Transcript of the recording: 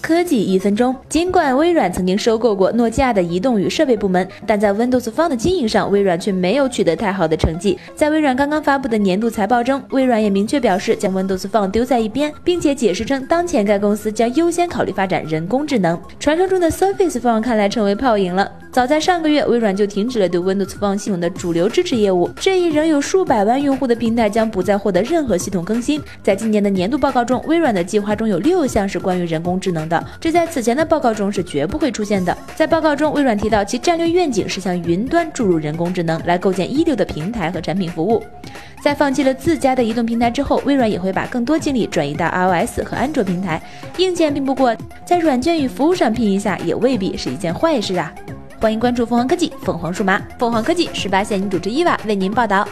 科技一分钟。尽管微软曾经收购过诺基亚的移动与设备部门，但在 Windows 方的经营上，微软却没有取得太好的成绩。在微软刚刚发布的年度财报中，微软也明确表示将 Windows 方丢在一边，并且解释称，当前该公司将优先考虑发展人工智能。传说中的 Surface 方看来成为泡影了。早在上个月，微软就停止了对 Windows Phone 系统的主流支持业务，这一仍有数百万用户的平台将不再获得任何系统更新。在今年的年度报告中，微软的计划中有六项是关于人工智能的，这在此前的报告中是绝不会出现的。在报告中，微软提到其战略愿景是向云端注入人工智能，来构建一流的平台和产品服务。在放弃了自家的移动平台之后，微软也会把更多精力转移到 iOS 和安卓平台。硬件拼不过，在软件与服务上拼一下，也未必是一件坏事啊。欢迎关注凤凰科技，凤凰数码，凤凰科技十八线女主持伊娃为您报道。